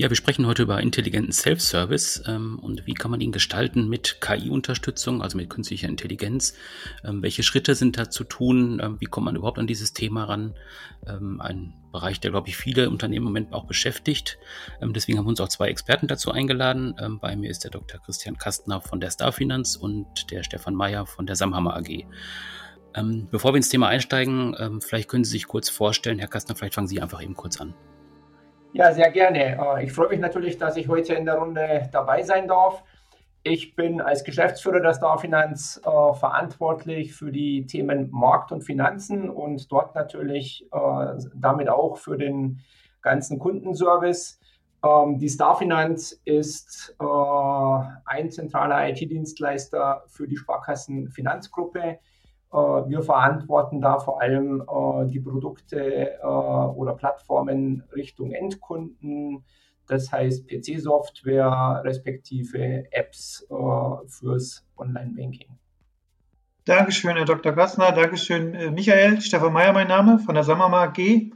Ja, wir sprechen heute über intelligenten Self-Service ähm, und wie kann man ihn gestalten mit KI-Unterstützung, also mit künstlicher Intelligenz. Ähm, welche Schritte sind da zu tun? Ähm, wie kommt man überhaupt an dieses Thema ran? Ähm, ein Bereich, der, glaube ich, viele Unternehmen im Moment auch beschäftigt. Ähm, deswegen haben wir uns auch zwei Experten dazu eingeladen. Ähm, bei mir ist der Dr. Christian Kastner von der Starfinanz und der Stefan Meyer von der Samhammer AG. bevor wir ins Thema einsteigen, vielleicht können Sie sich kurz vorstellen. Herr Kastner, vielleicht fangen Sie einfach eben kurz an. Ja, sehr gerne. Äh, ich freue mich natürlich, dass ich heute in der Runde dabei sein darf. Ich bin als Geschäftsführer der Starfinanz äh, verantwortlich für die Themen Markt und Finanzen und dort natürlich äh, damit auch für den ganzen Kundenservice. Ähm, die Starfinanz ist äh, ein zentraler IT-Dienstleister für die Sparkassenfinanzgruppe. Äh, wir verantworten da vor allem äh, die Produkte äh, oder Plattformen Richtung Endkunden, das heißt PC-Software respektive Apps fürs Online-Banking. Dankeschön, Herr Dr. Gassner. Dankeschön, Michael. Stefan Meyer, mein Name von der Samama AG.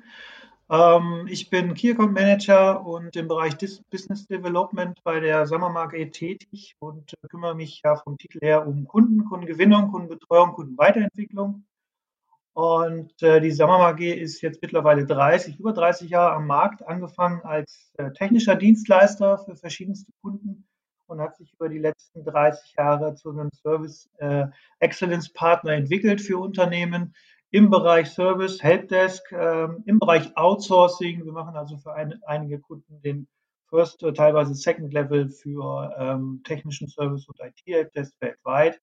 Ähm, ich bin Key Account Manager und im Bereich Business Development bei der Sammermark AG tätig und kümmere mich ja vom Titel her um Kunden, Kundengewinnung, Kundenbetreuung, Kundenweiterentwicklung. Und äh, die Sammermark AG ist jetzt mittlerweile 30, über 30 Jahre am Markt, angefangen als äh, technischer Dienstleister für verschiedenste Kunden und hat sich über die letzten 30 Jahre zu einem Service äh, Excellence Partner entwickelt für Unternehmen, im Bereich Service, Helpdesk, ähm, im Bereich Outsourcing. Wir machen also für ein, einige Kunden den First, äh, teilweise Second Level für ähm, technischen Service und IT-Helpdesk weltweit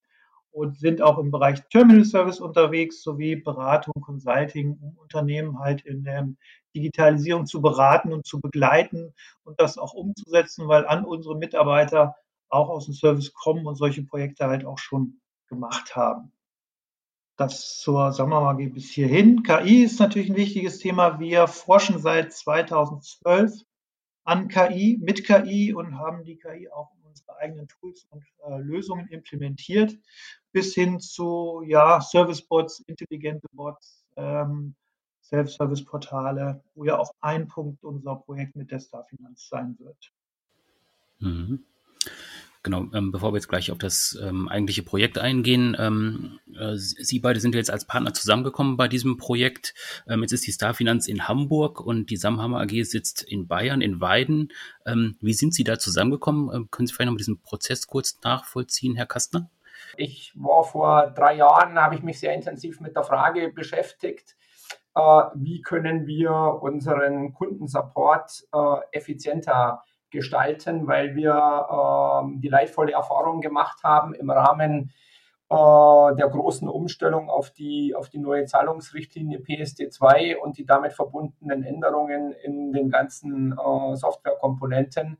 und sind auch im Bereich Terminal Service unterwegs sowie Beratung, Consulting, um Unternehmen halt in der Digitalisierung zu beraten und zu begleiten und das auch umzusetzen, weil an unsere Mitarbeiter auch aus dem Service kommen und solche Projekte halt auch schon gemacht haben. Das zur Sommermagie bis hierhin. KI ist natürlich ein wichtiges Thema. Wir forschen seit 2012 an KI, mit KI und haben die KI auch in unsere eigenen Tools und äh, Lösungen implementiert, bis hin zu ja, Service-Bots, intelligente Bots, ähm, Self-Service-Portale, wo ja auch ein Punkt unserer Projekt mit der Starfinanz sein wird. Mhm. Genau, ähm, bevor wir jetzt gleich auf das ähm, eigentliche Projekt eingehen, ähm, äh, Sie beide sind jetzt als Partner zusammengekommen bei diesem Projekt. Ähm, jetzt ist die Starfinanz in Hamburg und die Samhammer AG sitzt in Bayern, in Weiden. Ähm, wie sind Sie da zusammengekommen? Ähm, können Sie vielleicht noch mal diesen Prozess kurz nachvollziehen, Herr Kastner? Ich war vor drei Jahren, habe ich mich sehr intensiv mit der Frage beschäftigt, äh, wie können wir unseren Kundensupport äh, effizienter gestalten, weil wir äh, die leidvolle Erfahrung gemacht haben im Rahmen äh, der großen Umstellung auf die, auf die neue Zahlungsrichtlinie PSD2 und die damit verbundenen Änderungen in den ganzen äh, Softwarekomponenten,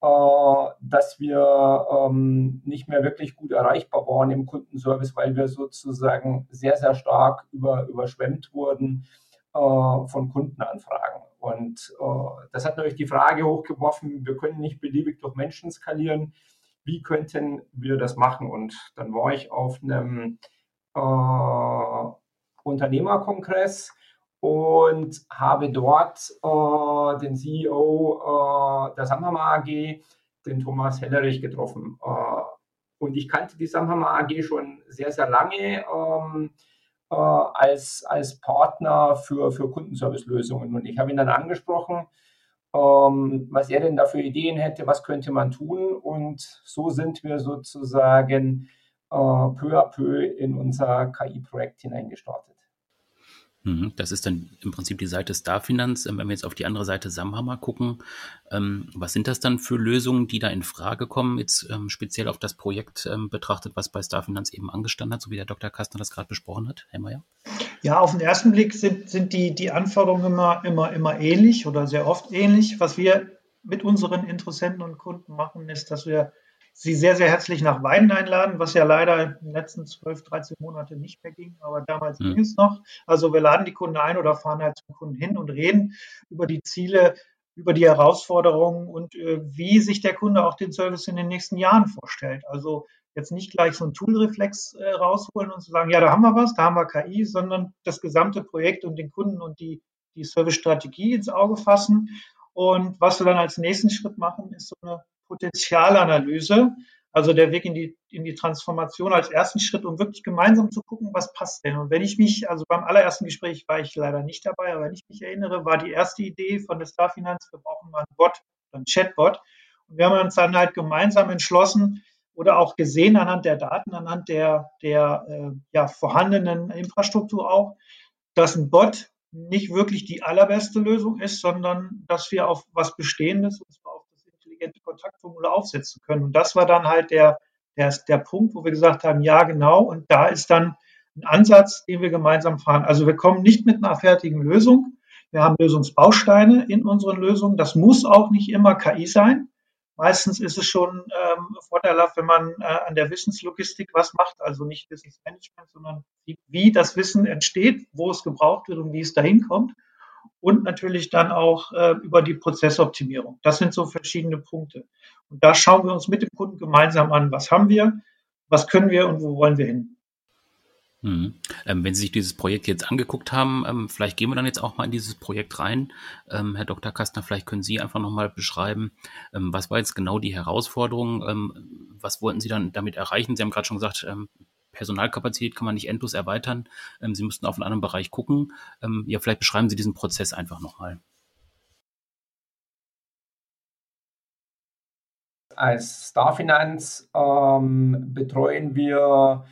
äh, dass wir ähm, nicht mehr wirklich gut erreichbar waren im Kundenservice, weil wir sozusagen sehr, sehr stark über, überschwemmt wurden äh, von Kundenanfragen. Und äh, das hat natürlich die Frage hochgeworfen, wir können nicht beliebig durch Menschen skalieren. Wie könnten wir das machen? Und dann war ich auf einem äh, Unternehmerkongress und habe dort äh, den CEO äh, der Samhammer AG, den Thomas Hellerich, getroffen. Äh, und ich kannte die Samhammer AG schon sehr, sehr lange. Ähm, äh, als, als Partner für, für Kundenservice-Lösungen. Und ich habe ihn dann angesprochen, ähm, was er denn da für Ideen hätte, was könnte man tun. Und so sind wir sozusagen äh, peu à peu in unser KI-Projekt hineingestartet. Mhm, das ist dann im Prinzip die Seite Starfinanz. Ähm, wenn wir jetzt auf die andere Seite Samhammer gucken, ähm, was sind das dann für Lösungen, die da in Frage kommen, jetzt ähm, speziell auf das Projekt betrachtet, was bei Starfinanz eben angestanden hat, so wie der Dr. Kastner das gerade besprochen hat, Herr Mayer? Ja, auf den ersten Blick sind, sind die, die Anforderungen immer, immer, immer ähnlich oder sehr oft ähnlich. Was wir mit unseren Interessenten und Kunden machen, ist, dass wir Sie sehr, sehr herzlich nach Weiden einladen, was ja leider in den letzten 12, 13 Monaten nicht mehr ging, aber damals mhm. ging es noch. Also wir laden die Kunden ein oder fahren halt zum Kunden hin und reden über die Ziele, über die Herausforderungen und äh, wie sich der Kunde auch den Service in den nächsten Jahren vorstellt. Also jetzt nicht gleich so ein Toolreflex äh, rausholen und zu sagen, ja, da haben wir was, da haben wir KI, sondern das gesamte Projekt und den Kunden und die, die Service-Strategie ins Auge fassen. Und was wir dann als nächsten Schritt machen, ist so eine Potenzialanalyse, also der Weg in die, in die Transformation als ersten Schritt, um wirklich gemeinsam zu gucken, was passt denn. Und wenn ich mich, also beim allerersten Gespräch war ich leider nicht dabei, aber wenn ich mich erinnere, war die erste Idee von der Starfinanz, wir brauchen mal einen Bot, einen Chatbot. Und wir haben uns dann halt gemeinsam entschlossen oder auch gesehen anhand der Daten, anhand der, der äh, ja, vorhandenen Infrastruktur auch, dass ein Bot nicht wirklich die allerbeste Lösung ist, sondern dass wir auf was Bestehendes, das intelligente Kontaktformular aufsetzen können. Und das war dann halt der, der, der Punkt, wo wir gesagt haben, ja, genau. Und da ist dann ein Ansatz, den wir gemeinsam fahren. Also wir kommen nicht mit einer fertigen Lösung. Wir haben Lösungsbausteine in unseren Lösungen. Das muss auch nicht immer KI sein. Meistens ist es schon ähm, vorteilhaft, wenn man äh, an der Wissenslogistik was macht, also nicht Wissensmanagement, sondern wie, wie das Wissen entsteht, wo es gebraucht wird und wie es dahin kommt. Und natürlich dann auch äh, über die Prozessoptimierung. Das sind so verschiedene Punkte. Und da schauen wir uns mit dem Kunden gemeinsam an, was haben wir, was können wir und wo wollen wir hin. Mhm. Ähm, wenn Sie sich dieses Projekt jetzt angeguckt haben, ähm, vielleicht gehen wir dann jetzt auch mal in dieses Projekt rein. Ähm, Herr Dr. Kastner, vielleicht können Sie einfach nochmal beschreiben, ähm, was war jetzt genau die Herausforderung? Ähm, was wollten Sie dann damit erreichen? Sie haben gerade schon gesagt, ähm, Personalkapazität kann man nicht endlos erweitern. Sie müssten auf einen anderen Bereich gucken. ja, vielleicht beschreiben Sie diesen Prozess einfach nochmal. Als Starfinanz betreuen wir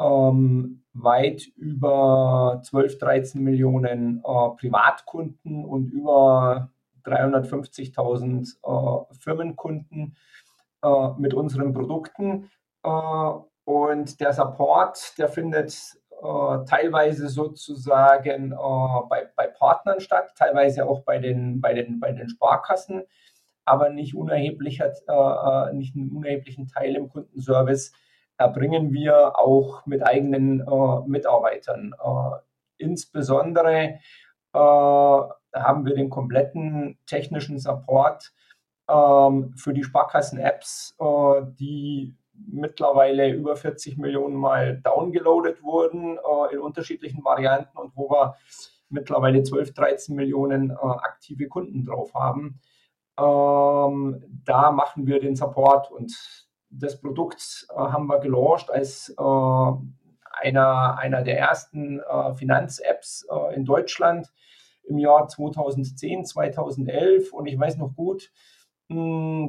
ähm, weit über 12, 13 Millionen äh, Privatkunden und über 350.000 äh, Firmenkunden äh, mit unseren Produkten. Äh, und der Support, der findet äh, teilweise sozusagen äh, bei, bei Partnern statt, teilweise auch bei den, bei den, bei den Sparkassen, aber nicht, unerheblicher, nicht einen unerheblichen Teil im Kundenservice erbringen wir auch mit eigenen äh, Mitarbeitern. Äh, insbesondere äh, haben wir den kompletten technischen Support ähm, für die Sparkassen-Apps, äh, die mittlerweile über 40 Millionen Mal downgeloadet wurden äh, in unterschiedlichen Varianten und wo wir mittlerweile 12, 13 Millionen äh, aktive Kunden drauf haben. Ähm, da machen wir den Support und des Produkts äh, haben wir gelauncht als äh, einer, einer der ersten äh, Finanz-Apps äh, in Deutschland im Jahr 2010, 2011. Und ich weiß noch gut,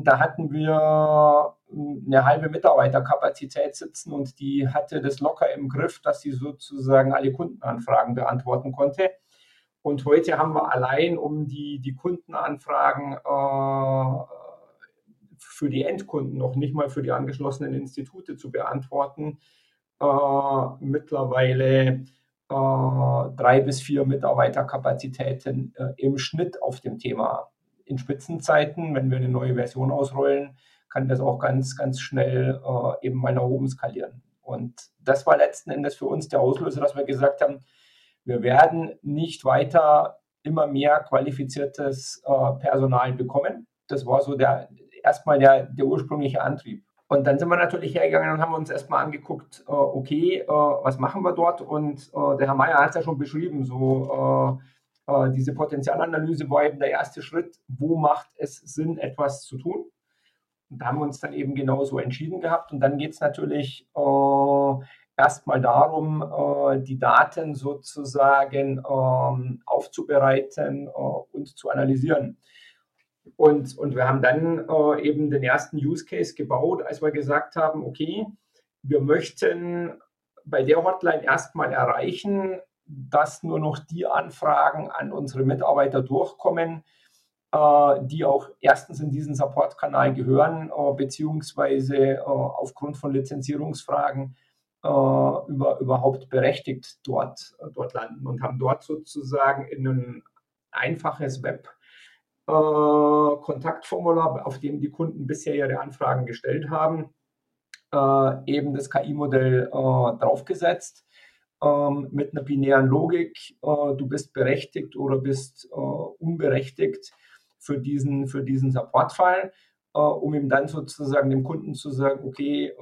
da hatten wir hm, eine halbe Mitarbeiterkapazität sitzen und die hatte das locker im Griff, dass sie sozusagen alle Kundenanfragen beantworten konnte. Und heute haben wir allein, um die, die Kundenanfragen äh, für die Endkunden, noch nicht mal für die angeschlossenen Institute zu beantworten, äh, mittlerweile äh, drei bis vier Mitarbeiterkapazitäten äh, im Schnitt auf dem Thema. In Spitzenzeiten, wenn wir eine neue Version ausrollen, kann das auch ganz, ganz schnell äh, eben mal nach oben skalieren. Und das war letzten Endes für uns der Auslöser, dass wir gesagt haben, wir werden nicht weiter immer mehr qualifiziertes äh, Personal bekommen. Das war so der, erstmal der, der ursprüngliche Antrieb. Und dann sind wir natürlich hergegangen und haben uns erstmal angeguckt, äh, okay, äh, was machen wir dort? Und äh, der Herr Mayer hat es ja schon beschrieben, so äh, äh, diese Potenzialanalyse war eben der erste Schritt, wo macht es Sinn, etwas zu tun? Und da haben wir uns dann eben genauso entschieden gehabt. Und dann geht es natürlich äh, erstmal darum, die Daten sozusagen ähm, aufzubereiten und zu analysieren. Und, und wir haben dann äh, eben den ersten Use Case gebaut, als wir gesagt haben, okay, wir möchten bei der Hotline erstmal erreichen, dass nur noch die Anfragen an unsere Mitarbeiter durchkommen, äh, die auch erstens in diesen Support-Kanal gehören, äh, beziehungsweise äh, aufgrund von Lizenzierungsfragen über, überhaupt berechtigt dort, dort landen und haben dort sozusagen in ein einfaches Web Kontaktformular, auf dem die Kunden bisher ihre Anfragen gestellt haben, eben das KI-Modell draufgesetzt ähm, mit einer binären Logik. Äh, du bist berechtigt oder bist äh, unberechtigt für diesen, für diesen Support-Fall, äh, um ihm dann sozusagen dem Kunden zu sagen, okay,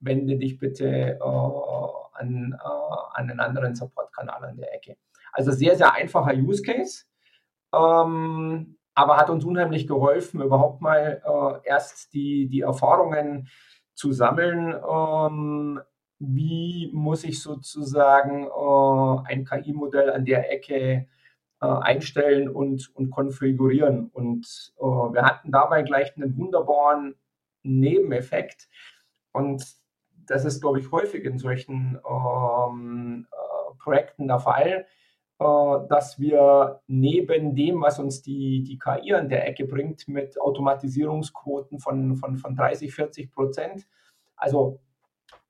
wende dich bitte an, an einen anderen Support-Kanal an der Ecke. Also sehr, sehr einfacher Use Case. Ähm, aber hat uns unheimlich geholfen, überhaupt mal äh, erst die, die Erfahrungen zu sammeln, ähm, wie muss ich sozusagen äh, ein KI-Modell an der Ecke äh, einstellen und, und konfigurieren. Und äh, wir hatten dabei gleich einen wunderbaren Nebeneffekt. Und das ist, glaube ich, häufig in solchen ähm, äh, Projekten der Fall, äh, dass wir neben dem, was uns die, die KI an der Ecke bringt, mit Automatisierungsquoten von, von, von 30, 40 Prozent, also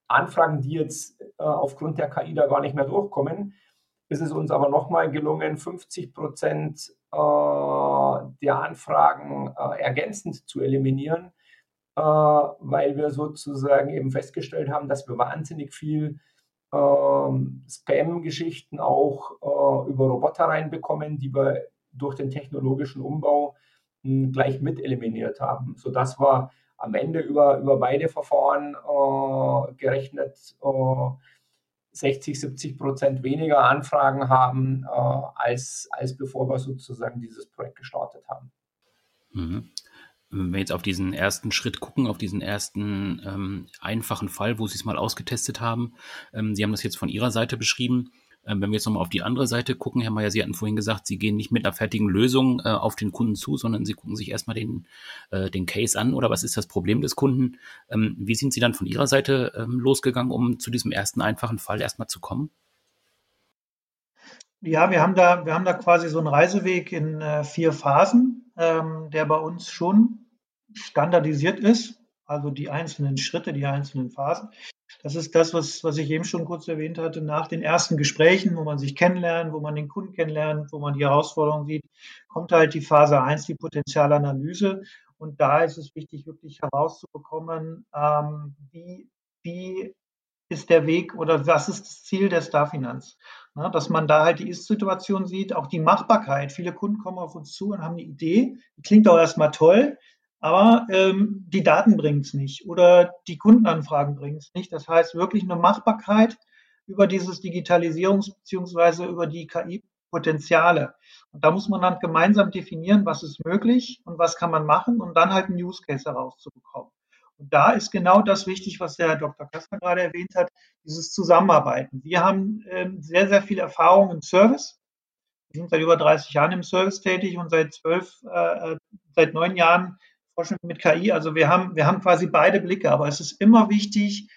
Anfragen, die jetzt äh, aufgrund der KI da gar nicht mehr durchkommen, ist es uns aber nochmal gelungen, 50 Prozent äh, der Anfragen äh, ergänzend zu eliminieren, äh, weil wir sozusagen eben festgestellt haben, dass wir wahnsinnig viel ähm, Spam-Geschichten auch äh, über Roboter reinbekommen, die wir durch den technologischen Umbau hm, gleich mit eliminiert haben, sodass wir am Ende über, über beide Verfahren äh, gerechnet äh, 60, 70 Prozent weniger Anfragen haben, äh, als, als bevor wir sozusagen dieses Projekt gestartet haben. Mhm. Wenn wir jetzt auf diesen ersten Schritt gucken, auf diesen ersten ähm, einfachen Fall, wo Sie es mal ausgetestet haben, ähm, Sie haben das jetzt von Ihrer Seite beschrieben. Ähm, wenn wir jetzt nochmal auf die andere Seite gucken, Herr Mayer, Sie hatten vorhin gesagt, Sie gehen nicht mit einer fertigen Lösung äh, auf den Kunden zu, sondern Sie gucken sich erstmal den, äh, den Case an oder was ist das Problem des Kunden. Ähm, wie sind Sie dann von Ihrer Seite ähm, losgegangen, um zu diesem ersten einfachen Fall erstmal zu kommen? Ja, wir haben da, wir haben da quasi so einen Reiseweg in äh, vier Phasen, ähm, der bei uns schon standardisiert ist, also die einzelnen Schritte, die einzelnen Phasen. Das ist das, was, was ich eben schon kurz erwähnt hatte, nach den ersten Gesprächen, wo man sich kennenlernt, wo man den Kunden kennenlernt, wo man die Herausforderungen sieht, kommt halt die Phase 1, die Potenzialanalyse. Und da ist es wichtig, wirklich herauszubekommen, ähm, wie, wie ist der Weg oder was ist das Ziel der Starfinanz? Ja, dass man da halt die Ist-Situation sieht, auch die Machbarkeit. Viele Kunden kommen auf uns zu und haben eine Idee, die klingt auch erstmal toll, aber ähm, die Daten bringen es nicht oder die Kundenanfragen bringen es nicht. Das heißt wirklich eine Machbarkeit über dieses Digitalisierungs- bzw. über die KI-Potenziale. Und da muss man dann gemeinsam definieren, was ist möglich und was kann man machen und dann halt einen Use Case herauszubekommen. Und da ist genau das wichtig, was der Herr Dr. Kastner gerade erwähnt hat, dieses Zusammenarbeiten. Wir haben ähm, sehr, sehr viel Erfahrung im Service. Wir sind seit über 30 Jahren im Service tätig und seit zwölf, äh, äh seit neun Jahren Forschung mit KI. Also wir haben, wir haben quasi beide Blicke, aber es ist immer wichtig,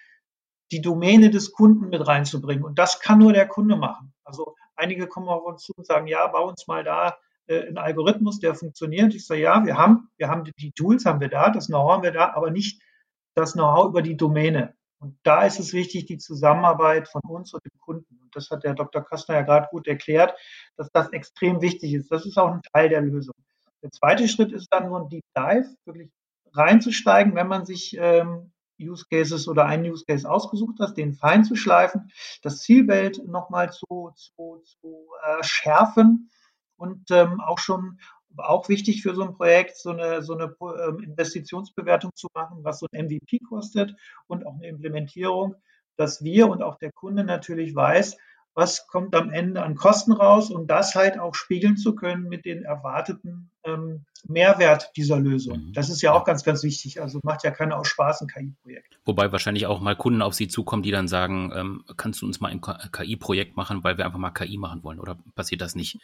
die Domäne des Kunden mit reinzubringen. Und das kann nur der Kunde machen. Also einige kommen auf uns zu und sagen, ja, bau uns mal da äh, einen Algorithmus, der funktioniert. Ich sage, ja, wir haben, wir haben die Tools haben wir da, das Know-how haben wir da, aber nicht das Know-how über die Domäne. Und da ist es wichtig, die Zusammenarbeit von uns und dem Kunden. Und das hat der Dr. Kastner ja gerade gut erklärt, dass das extrem wichtig ist. Das ist auch ein Teil der Lösung. Der zweite Schritt ist dann nur ein Deep Dive, wirklich reinzusteigen, wenn man sich ähm, Use Cases oder einen Use Case ausgesucht hat, den fein zu schleifen, das Zielbild nochmal zu, zu, zu äh, schärfen und ähm, auch schon auch wichtig für so ein Projekt, so eine, so eine ähm, Investitionsbewertung zu machen, was so ein MVP kostet und auch eine Implementierung, dass wir und auch der Kunde natürlich weiß, was kommt am Ende an Kosten raus und das halt auch spiegeln zu können mit den erwarteten ähm, Mehrwert dieser Lösung. Mhm. Das ist ja auch ganz, ganz wichtig. Also macht ja keiner aus Spaß ein KI-Projekt. Wobei wahrscheinlich auch mal Kunden auf Sie zukommen, die dann sagen, ähm, kannst du uns mal ein KI-Projekt machen, weil wir einfach mal KI machen wollen oder passiert das nicht?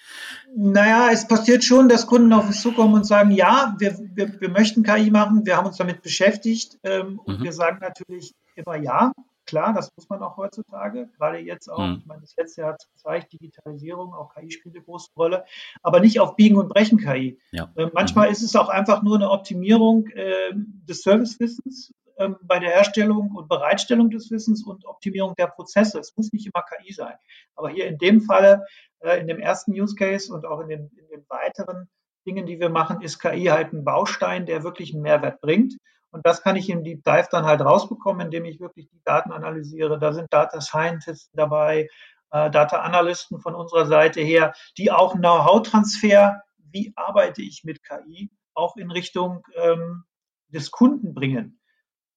Naja, es passiert schon, dass Kunden auf uns zukommen und sagen, ja, wir, wir, wir möchten KI machen, wir haben uns damit beschäftigt ähm, und mhm. wir sagen natürlich immer ja. Klar, das muss man auch heutzutage, gerade jetzt auch, mhm. ich meine, das letzte Jahr hat gezeigt, Digitalisierung, auch KI spielt eine große Rolle, aber nicht auf Biegen und Brechen KI. Ja. Äh, manchmal mhm. ist es auch einfach nur eine Optimierung äh, des Servicewissens äh, bei der Herstellung und Bereitstellung des Wissens und Optimierung der Prozesse. Es muss nicht immer KI sein. Aber hier in dem Falle, äh, in dem ersten Use Case und auch in den, in den weiteren, Dingen, die wir machen, ist KI halt ein Baustein, der wirklich einen Mehrwert bringt. Und das kann ich im Deep Dive dann halt rausbekommen, indem ich wirklich die Daten analysiere. Da sind Data Scientists dabei, äh, Data Analysten von unserer Seite her, die auch Know-how-Transfer, wie arbeite ich mit KI, auch in Richtung ähm, des Kunden bringen.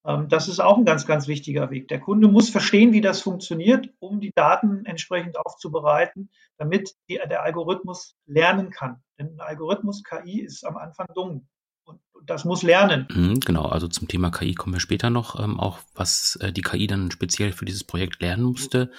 Ähm, das ist auch ein ganz, ganz wichtiger Weg. Der Kunde muss verstehen, wie das funktioniert, um die Daten entsprechend aufzubereiten, damit die, der Algorithmus lernen kann. Denn ein Algorithmus KI ist am Anfang dumm. Das muss lernen. Mhm, genau, also zum Thema KI kommen wir später noch, ähm, auch was äh, die KI dann speziell für dieses Projekt lernen musste.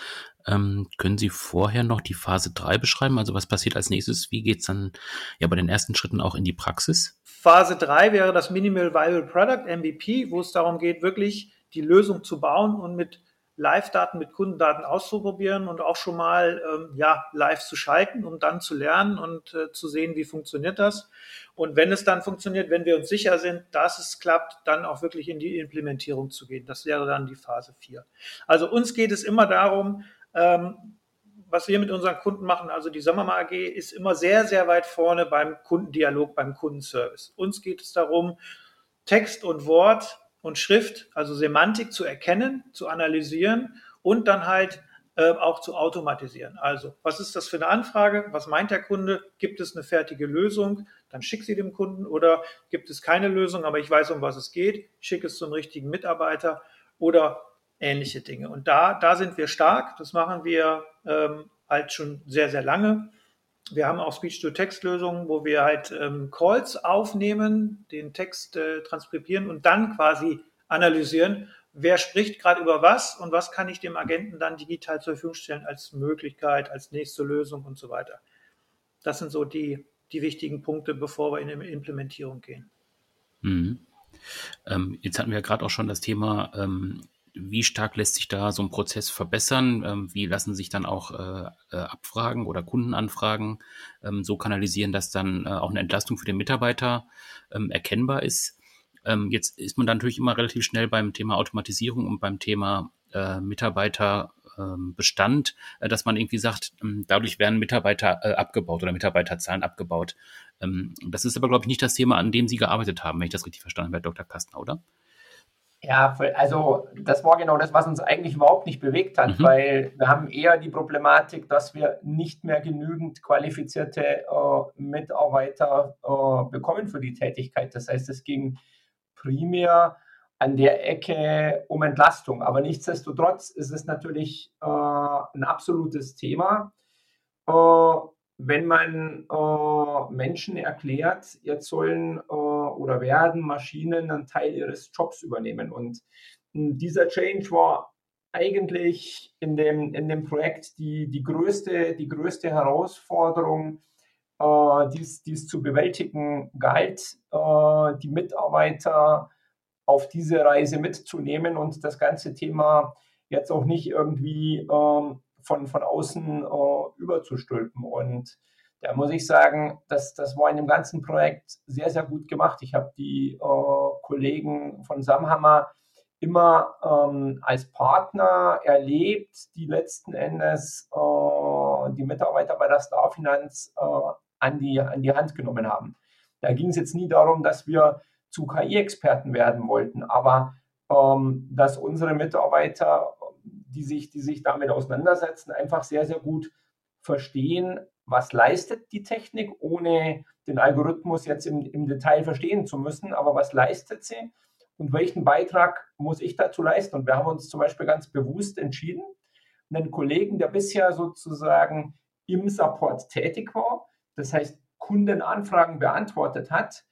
Ähm, können Sie vorher noch die Phase 3 beschreiben? Also was passiert als nächstes? Wie geht es dann ja bei den ersten Schritten auch in die Praxis? Phase 3 wäre das Minimal Viable Product, MVP, wo es darum geht, wirklich die Lösung zu bauen und mit Live-Daten, mit Kundendaten auszuprobieren und auch schon mal ähm, ja, live zu schalten, um dann zu lernen und äh, zu sehen, wie funktioniert das. Und wenn es dann funktioniert, wenn wir uns sicher sind, dass es klappt, dann auch wirklich in die Implementierung zu gehen. Das wäre dann die Phase 4. Also uns geht es immer darum, ähm, was wir mit unseren Kunden machen, also die Sommerma AG, ist immer sehr, sehr weit vorne beim Kundendialog, beim Kundenservice. Uns geht es darum, Text und Wort und Schrift, also Semantik zu erkennen, zu analysieren und dann halt äh, auch zu automatisieren. Also, was ist das für eine Anfrage? Was meint der Kunde? Gibt es eine fertige Lösung? Dann schick sie dem Kunden oder gibt es keine Lösung, aber ich weiß, um was es geht. Schick es zum richtigen Mitarbeiter oder ähnliche Dinge. Und da, da sind wir stark. Das machen wir ähm, halt schon sehr, sehr lange. Wir haben auch Speech-to-Text-Lösungen, wo wir halt ähm, Calls aufnehmen, den Text äh, transkribieren und dann quasi analysieren, wer spricht gerade über was und was kann ich dem Agenten dann digital zur Verfügung stellen als Möglichkeit, als nächste Lösung und so weiter. Das sind so die, die wichtigen Punkte, bevor wir in die Implementierung gehen. Mhm. Ähm, jetzt hatten wir ja gerade auch schon das Thema ähm, wie stark lässt sich da so ein Prozess verbessern? Ähm, wie lassen sich dann auch äh, äh, Abfragen oder Kundenanfragen ähm, so kanalisieren, dass dann äh, auch eine Entlastung für den Mitarbeiter ähm, erkennbar ist? Ähm, jetzt ist man dann natürlich immer relativ schnell beim Thema Automatisierung und beim Thema äh, Mitarbeiterbestand, äh, dass man irgendwie sagt, ähm, dadurch werden Mitarbeiter äh, abgebaut oder Mitarbeiterzahlen abgebaut. Ähm, das ist aber, glaube ich, nicht das Thema, an dem Sie gearbeitet haben, wenn ich das richtig verstanden habe, Herr Dr. Kastner, oder? Ja, also das war genau das, was uns eigentlich überhaupt nicht bewegt hat, mhm. weil wir haben eher die Problematik, dass wir nicht mehr genügend qualifizierte äh, Mitarbeiter äh, bekommen für die Tätigkeit. Das heißt, es ging primär an der Ecke um Entlastung. Aber nichtsdestotrotz ist es natürlich äh, ein absolutes Thema. Äh, wenn man äh, Menschen erklärt, jetzt sollen äh, oder werden Maschinen einen Teil ihres Jobs übernehmen. Und dieser Change war eigentlich in dem, in dem Projekt die, die, größte, die größte Herausforderung, äh, die es zu bewältigen galt, äh, die Mitarbeiter auf diese Reise mitzunehmen und das ganze Thema jetzt auch nicht irgendwie äh, von, von außen äh, überzustülpen. Und da muss ich sagen, das, das war in dem ganzen Projekt sehr, sehr gut gemacht. Ich habe die äh, Kollegen von Samhammer immer ähm, als Partner erlebt, die letzten Endes äh, die Mitarbeiter bei der Starfinanz äh, an, die, an die Hand genommen haben. Da ging es jetzt nie darum, dass wir zu KI-Experten werden wollten, aber ähm, dass unsere Mitarbeiter die sich, die sich damit auseinandersetzen, einfach sehr, sehr gut verstehen, was leistet die Technik, ohne den Algorithmus jetzt im, im Detail verstehen zu müssen, aber was leistet sie und welchen Beitrag muss ich dazu leisten? Und wir haben uns zum Beispiel ganz bewusst entschieden, einen Kollegen, der bisher sozusagen im Support tätig war, das heißt Kundenanfragen beantwortet hat,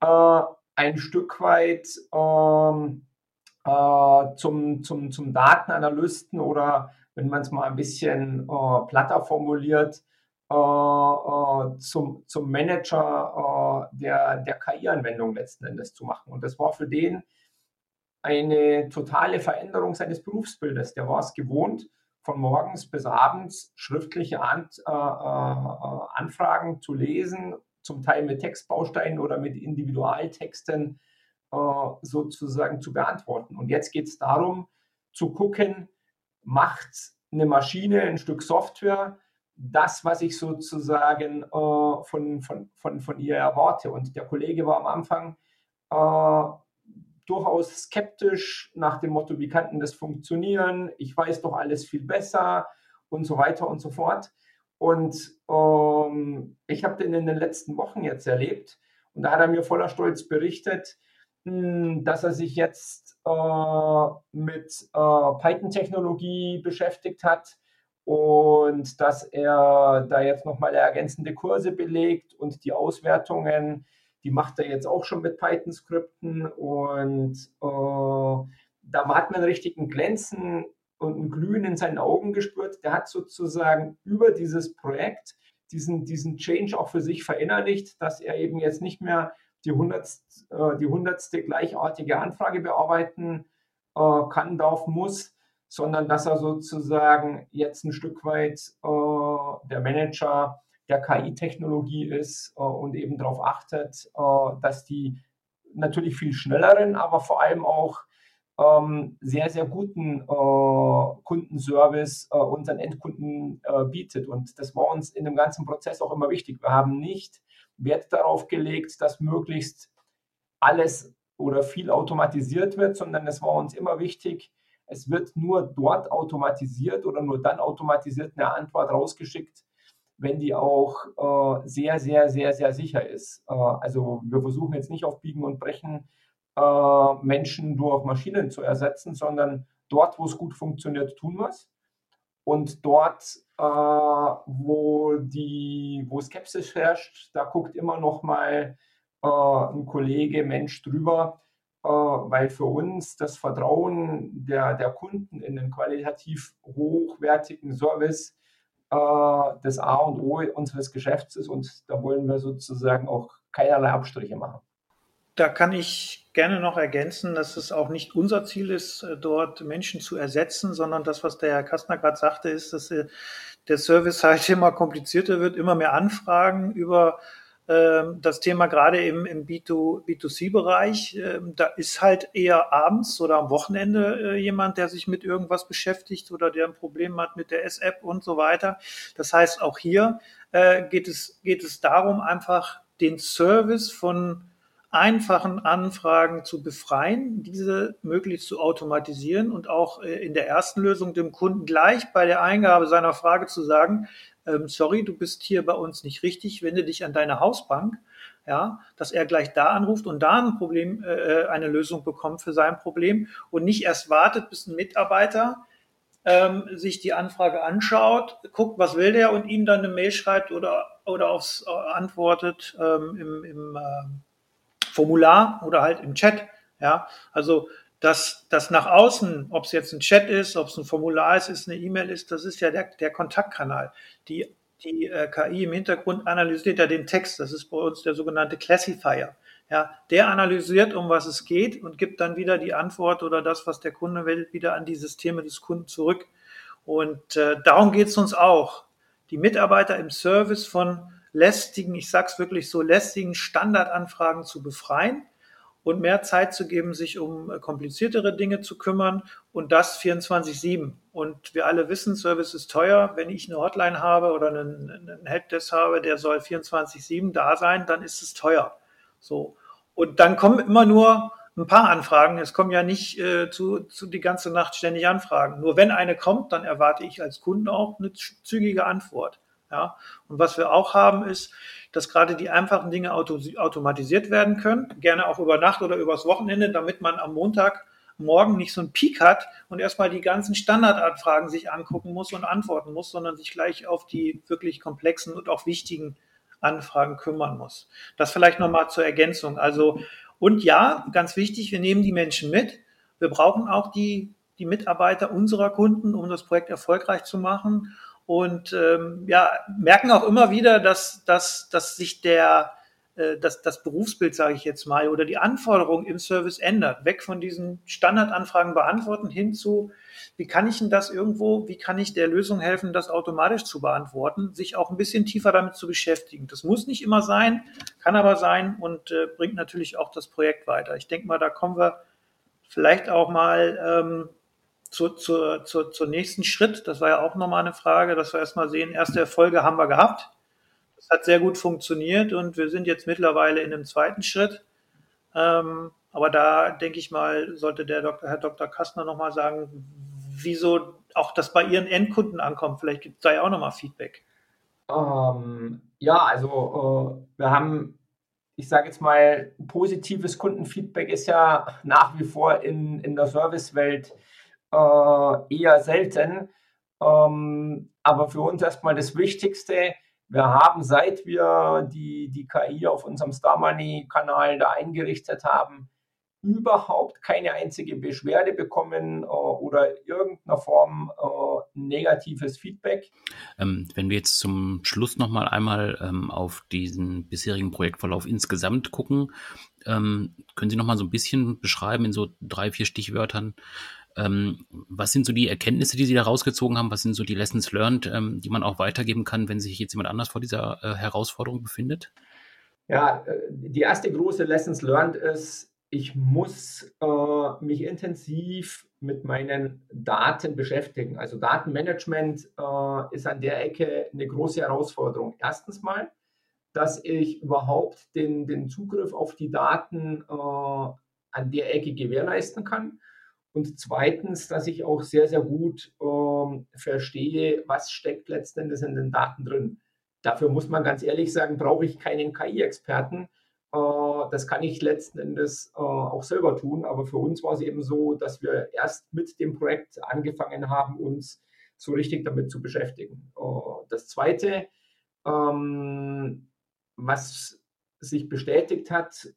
äh, ein Stück weit ähm, äh, zum, zum, zum Datenanalysten oder wenn man es mal ein bisschen äh, platter formuliert, zum, zum Manager äh, der, der KI-Anwendung letzten Endes zu machen. Und das war für den eine totale Veränderung seines Berufsbildes. Der war es gewohnt, von morgens bis abends schriftliche An äh, Anfragen zu lesen, zum Teil mit Textbausteinen oder mit Individualtexten äh, sozusagen zu beantworten. Und jetzt geht es darum, zu gucken, macht eine Maschine ein Stück Software, das, was ich sozusagen äh, von, von, von, von ihr erwarte. Und der Kollege war am Anfang äh, durchaus skeptisch nach dem Motto, wie kann denn das funktionieren? Ich weiß doch alles viel besser und so weiter und so fort. Und ähm, ich habe den in den letzten Wochen jetzt erlebt und da hat er mir voller Stolz berichtet, mh, hm, dass er sich jetzt äh, mit äh, Python-Technologie beschäftigt hat und dass er da jetzt nochmal ergänzende Kurse belegt und die Auswertungen, die macht er jetzt auch schon mit Python-Skripten und äh, da hat man richtig ein Glänzen und ein Glühen in seinen Augen gespürt. Der hat sozusagen über dieses Projekt diesen, diesen Change auch für sich verinnerlicht, dass er eben jetzt nicht mehr die, hundertst, äh, die hundertste gleichartige Anfrage bearbeiten äh, kann, darf, muss, sondern dass er sozusagen jetzt ein Stück weit äh, der Manager der KI-Technologie ist äh, und eben darauf achtet, äh, dass die natürlich viel schnelleren, aber vor allem auch ähm, sehr, sehr guten äh, Kundenservice äh, unseren Endkunden äh, bietet. Und das war uns in dem ganzen Prozess auch immer wichtig. Wir haben nicht Wert darauf gelegt, dass möglichst alles oder viel automatisiert wird, sondern es war uns immer wichtig, es wird nur dort automatisiert oder nur dann automatisiert eine Antwort rausgeschickt, wenn die auch äh, sehr, sehr, sehr, sehr sicher ist. Äh, also wir versuchen jetzt nicht auf Biegen und Brechen äh, Menschen durch Maschinen zu ersetzen, sondern dort, wo es gut funktioniert, tun wir es. Und dort, äh, wo, die, wo Skepsis herrscht, da guckt immer noch mal äh, ein Kollege, Mensch drüber, weil für uns das Vertrauen der, der Kunden in den qualitativ hochwertigen Service äh, das A und O unseres Geschäfts ist und da wollen wir sozusagen auch keinerlei Abstriche machen. Da kann ich gerne noch ergänzen, dass es auch nicht unser Ziel ist, äh, dort Menschen zu ersetzen, sondern das, was der Herr Kastner gerade sagte, ist, dass der Service halt immer komplizierter wird, immer mehr Anfragen über das Thema gerade im, im B2, B2C-Bereich, ähm, da ist halt eher abends oder am Wochenende äh, jemand, der sich mit irgendwas beschäftigt oder der ein Problem hat mit der S-App und so weiter. Das heißt, auch hier äh, geht, es, geht es darum, einfach den Service von einfachen Anfragen zu befreien, diese möglichst zu automatisieren und auch äh, in der ersten Lösung dem Kunden gleich bei der Eingabe seiner Frage zu sagen, ähm, sorry, du bist hier bei uns nicht richtig, wende dich an deine Hausbank, ja, dass er gleich da anruft und da ein Problem, äh, äh, eine Lösung bekommt für sein Problem und nicht erst wartet, bis ein Mitarbeiter ähm, sich die Anfrage anschaut, guckt, was will der und ihm dann eine Mail schreibt oder, oder aufs, äh, antwortet ähm, im, im äh, Formular oder halt im Chat. Ja, also dass das nach außen, ob es jetzt ein Chat ist, ob es ein Formular ist, ist eine E-Mail ist, das ist ja der, der Kontaktkanal. Die, die äh, KI im Hintergrund analysiert ja den Text. Das ist bei uns der sogenannte Classifier. Ja, der analysiert, um was es geht und gibt dann wieder die Antwort oder das, was der Kunde will, wieder an die Systeme des Kunden zurück. Und äh, darum geht es uns auch. Die Mitarbeiter im Service von lästigen, ich sag's wirklich so, lästigen Standardanfragen zu befreien und mehr Zeit zu geben, sich um äh, kompliziertere Dinge zu kümmern und das 24-7. Und wir alle wissen, Service ist teuer. Wenn ich eine Hotline habe oder einen, einen Helpdesk habe, der soll 24-7 da sein, dann ist es teuer. So. Und dann kommen immer nur ein paar Anfragen. Es kommen ja nicht äh, zu, zu die ganze Nacht ständig Anfragen. Nur wenn eine kommt, dann erwarte ich als Kunde auch eine zügige Antwort. Ja. Und was wir auch haben ist, dass gerade die einfachen Dinge auto, automatisiert werden können, gerne auch über Nacht oder übers Wochenende, damit man am Montag morgen nicht so einen Peak hat und erstmal die ganzen Standardanfragen sich angucken muss und antworten muss, sondern sich gleich auf die wirklich komplexen und auch wichtigen Anfragen kümmern muss. Das vielleicht nochmal zur Ergänzung. Also, und ja, ganz wichtig, wir nehmen die Menschen mit. Wir brauchen auch die, die Mitarbeiter unserer Kunden, um das Projekt erfolgreich zu machen und ähm, ja, merken auch immer wieder, dass, dass, dass sich der, äh, dass das Berufsbild, sage ich jetzt mal, oder die Anforderung im Service ändert. Weg von diesen Standardanfragen beantworten hin zu, wie kann ich denn das irgendwo, wie kann ich der Lösung helfen, das automatisch zu beantworten, sich auch ein bisschen tiefer damit zu beschäftigen. Das muss nicht immer sein, kann aber sein und äh, bringt natürlich auch das Projekt weiter. Ich denke mal, da kommen wir vielleicht auch mal ähm, zu, zu, zu, zur nächsten Schritt, das war ja auch nochmal eine Frage, dass wir erstmal sehen, erste Erfolge haben wir gehabt. Das hat sehr gut funktioniert und wir sind jetzt mittlerweile in einem zweiten Schritt. Ähm, aber da denke ich mal, sollte der Dr., Herr Dr. Kastner nochmal sagen, wieso auch das bei Ihren Endkunden ankommt. Vielleicht gibt es da ja auch nochmal Feedback. Ähm, ja, also äh, wir haben, ich sage jetzt mal, positives Kundenfeedback ist ja nach wie vor in, in der Servicewelt äh, eher selten. Ähm, aber für uns erstmal das Wichtigste, wir haben, seit wir die, die KI auf unserem Star Money-Kanal da eingerichtet haben, überhaupt keine einzige Beschwerde bekommen äh, oder irgendeiner Form äh, negatives Feedback. Ähm, wenn wir jetzt zum Schluss noch mal einmal ähm, auf diesen bisherigen Projektverlauf insgesamt gucken, ähm, können Sie noch mal so ein bisschen beschreiben in so drei, vier Stichwörtern, ähm, was sind so die Erkenntnisse, die Sie da rausgezogen haben? Was sind so die Lessons learned, ähm, die man auch weitergeben kann, wenn sich jetzt jemand anders vor dieser äh, Herausforderung befindet? Ja, äh, die erste große Lessons learned ist, ich muss äh, mich intensiv mit meinen Daten beschäftigen. Also Datenmanagement äh, ist an der Ecke eine große Herausforderung. Erstens mal, dass ich überhaupt den, den Zugriff auf die Daten äh, an der Ecke gewährleisten kann. Und zweitens, dass ich auch sehr, sehr gut ähm, verstehe, was steckt letztendlich in den Daten drin. Dafür muss man ganz ehrlich sagen, brauche ich keinen KI-Experten, äh, das kann ich letzten Endes äh, auch selber tun. Aber für uns war es eben so, dass wir erst mit dem Projekt angefangen haben, uns so richtig damit zu beschäftigen. Äh, das Zweite, ähm, was sich bestätigt hat,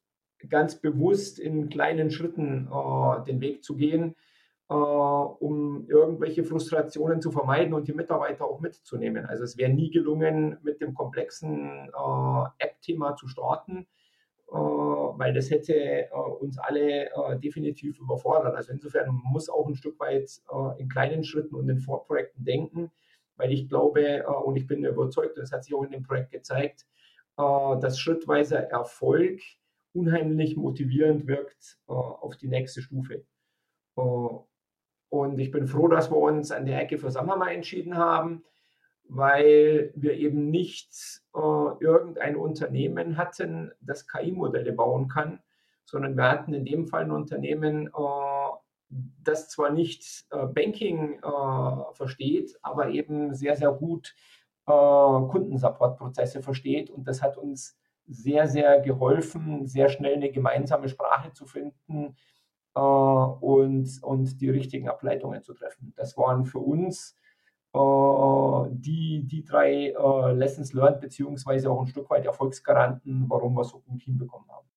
ganz bewusst in kleinen Schritten den Weg zu gehen, um irgendwelche Frustrationen zu vermeiden und die Mitarbeiter auch mitzunehmen. Also es wäre nie gelungen, mit dem komplexen App-Thema zu starten äh, weil das hätte äh, uns alle äh, definitiv überfordert. Also insofern muss auch ein Stück weit in kleinen Schritten und in Vorprojekten denken, weil ich glaube und ich bin überzeugt, das hat sich auch in dem Projekt gezeigt, dass schrittweiser Erfolg unheimlich motivierend wirkt auf die nächste Stufe. Und ich bin froh, dass wir uns an der Ecke für Sammerma entschieden haben weil wir eben nicht äh, irgendein Unternehmen hatten, das KI-Modelle bauen kann, sondern wir hatten in dem Fall ein Unternehmen, äh, das zwar nicht äh, Banking äh, versteht, aber eben sehr, sehr gut äh, Kundensupportprozesse versteht. Und das hat uns sehr, sehr geholfen, sehr schnell eine gemeinsame Sprache zu finden äh, und, und die richtigen Ableitungen zu treffen. Das waren für uns äh, die, die drei äh, Lessons learned, beziehungsweise auch ein Stück weit Erfolgsgaranten, warum wir so gut hinbekommen haben.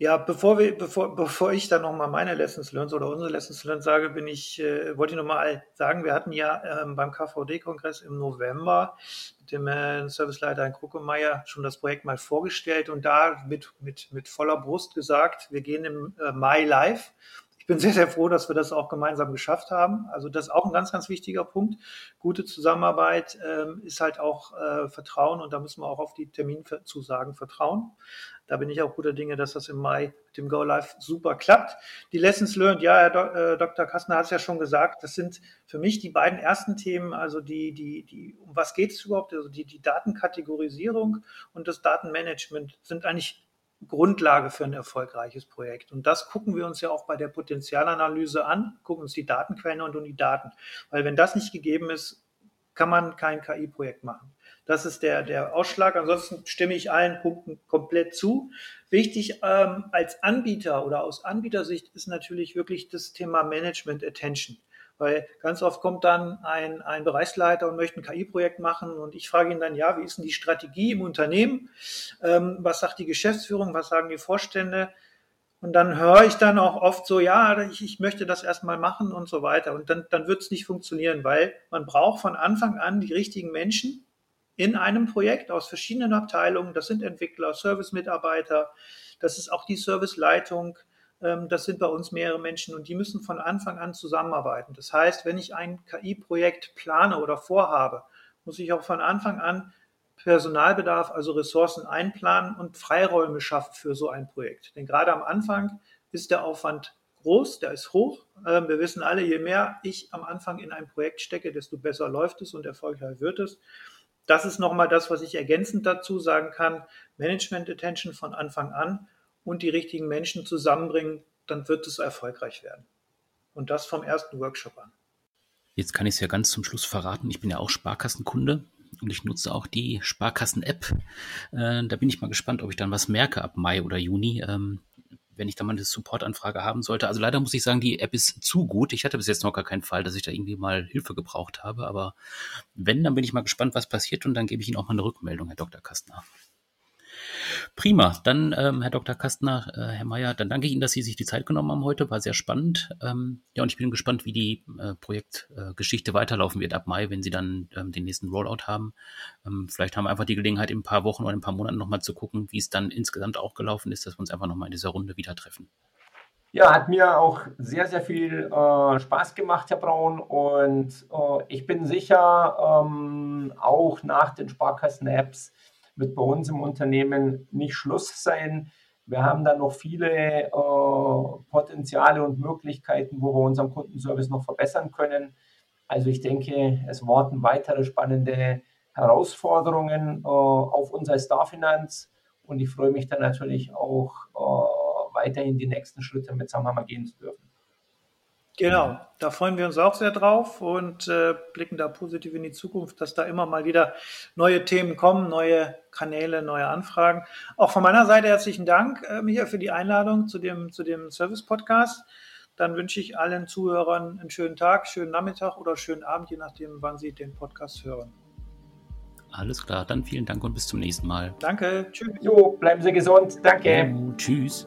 Ja, bevor wir, bevor, bevor ich dann nochmal meine Lessons learned oder unsere Lessons learned sage, bin ich, äh, wollte ich nochmal sagen, wir hatten ja ähm, beim KVD-Kongress im November mit dem äh, Serviceleiter in Kruckemeyer schon das Projekt mal vorgestellt und da mit, mit, mit voller Brust gesagt, wir gehen im äh, Mai live bin sehr, sehr froh, dass wir das auch gemeinsam geschafft haben. Also das ist auch ein ganz, ganz wichtiger Punkt. Gute Zusammenarbeit ähm, ist halt auch äh, Vertrauen und da müssen wir auch auf die Terminzusagen vertrauen. Da bin ich auch guter Dinge, dass das im Mai mit dem Go Live super klappt. Die Lessons learned, ja, Herr Do äh, Dr. Kastner hat es ja schon gesagt, das sind für mich die beiden ersten Themen, also die, die, die, um was geht es überhaupt? Also die, die Datenkategorisierung und das Datenmanagement sind eigentlich Grundlage für ein erfolgreiches Projekt. Und das gucken wir uns ja auch bei der Potenzialanalyse an, gucken uns die Datenquellen und die Daten. Weil wenn das nicht gegeben ist, kann man kein KI-Projekt machen. Das ist der, der Ausschlag. Ansonsten stimme ich allen Punkten komplett zu. Wichtig ähm, als Anbieter oder aus Anbietersicht ist natürlich wirklich das Thema Management Attention. Weil ganz oft kommt dann ein, ein Bereichsleiter und möchte ein KI-Projekt machen und ich frage ihn dann, ja, wie ist denn die Strategie im Unternehmen? Ähm, was sagt die Geschäftsführung? Was sagen die Vorstände? Und dann höre ich dann auch oft so, ja, ich, ich möchte das erstmal machen und so weiter. Und dann, dann wird es nicht funktionieren, weil man braucht von Anfang an die richtigen Menschen in einem Projekt aus verschiedenen Abteilungen. Das sind Entwickler, Service-Mitarbeiter, das ist auch die Serviceleitung, das sind bei uns mehrere Menschen und die müssen von Anfang an zusammenarbeiten. Das heißt, wenn ich ein KI-Projekt plane oder vorhabe, muss ich auch von Anfang an Personalbedarf, also Ressourcen einplanen und Freiräume schaffen für so ein Projekt. Denn gerade am Anfang ist der Aufwand groß, der ist hoch. Ähm, wir wissen alle, je mehr ich am Anfang in ein Projekt stecke, desto besser läuft es und erfolgreich wird es. Das ist nochmal das, was ich ergänzend dazu sagen kann. Management Attention von Anfang an und die richtigen Menschen zusammenbringen, dann wird es erfolgreich werden. Und das vom ersten Workshop an. Jetzt kann ich es ja ganz zum Schluss verraten. Ich bin ja auch Sparkassenkunde und ich nutze auch die Sparkassen-App. Äh, da bin ich mal gespannt, ob ich dann was merke ab Mai oder Juni. Ähm, wenn ich da mal eine Supportanfrage haben sollte. Also leider muss ich sagen, die App ist zu gut. Ich hatte bis jetzt noch gar keinen Fall, dass ich da irgendwie mal Hilfe gebraucht habe. Aber wenn, dann bin ich mal gespannt, was passiert und dann gebe ich Ihnen auch mal eine Rückmeldung, Herr Dr. Kastner. Prima, dann ähm, Herr Dr. Kastner, äh, Herr Mayer, dann danke ich Ihnen, dass Sie sich die Zeit genommen haben heute, war sehr spannend. Ähm, ja, und ich bin gespannt, wie die äh, Projektgeschichte äh, weiterlaufen wird ab Mai, wenn Sie dann ähm, den nächsten Rollout haben. Ähm, vielleicht haben wir einfach die Gelegenheit, in ein paar Wochen oder in ein paar Monaten nochmal zu gucken, wie es dann insgesamt auch gelaufen ist, dass wir uns einfach nochmal in dieser Runde wieder treffen. Ja, hat mir auch sehr, sehr viel äh, Spaß gemacht, Herr Braun. Und äh, ich bin sicher, ähm, auch nach den Sparkassen-Apps wird bei uns im Unternehmen nicht Schluss sein. Wir haben da noch viele äh, Potenziale und Möglichkeiten, wo wir unseren Kundenservice noch verbessern können. Also ich denke, es warten weitere spannende Herausforderungen äh, auf uns als Starfinanz und ich freue mich dann natürlich auch äh, weiterhin die nächsten Schritte mit Samhammer gehen zu dürfen. Genau, da freuen wir uns auch sehr drauf und äh, blicken da positiv in die Zukunft, dass da immer mal wieder neue Themen kommen, neue Kanäle, neue Anfragen. Auch von meiner Seite herzlichen Dank, äh, Michael, für die Einladung zu dem, zu dem Service-Podcast. Dann wünsche ich allen Zuhörern einen schönen Tag, schönen Nachmittag oder schönen Abend, je nachdem, wann Sie den Podcast hören. Alles klar, dann vielen Dank und bis zum nächsten Mal. Danke, tschüss. Jo, bleiben Sie gesund. Danke. Ja, tschüss.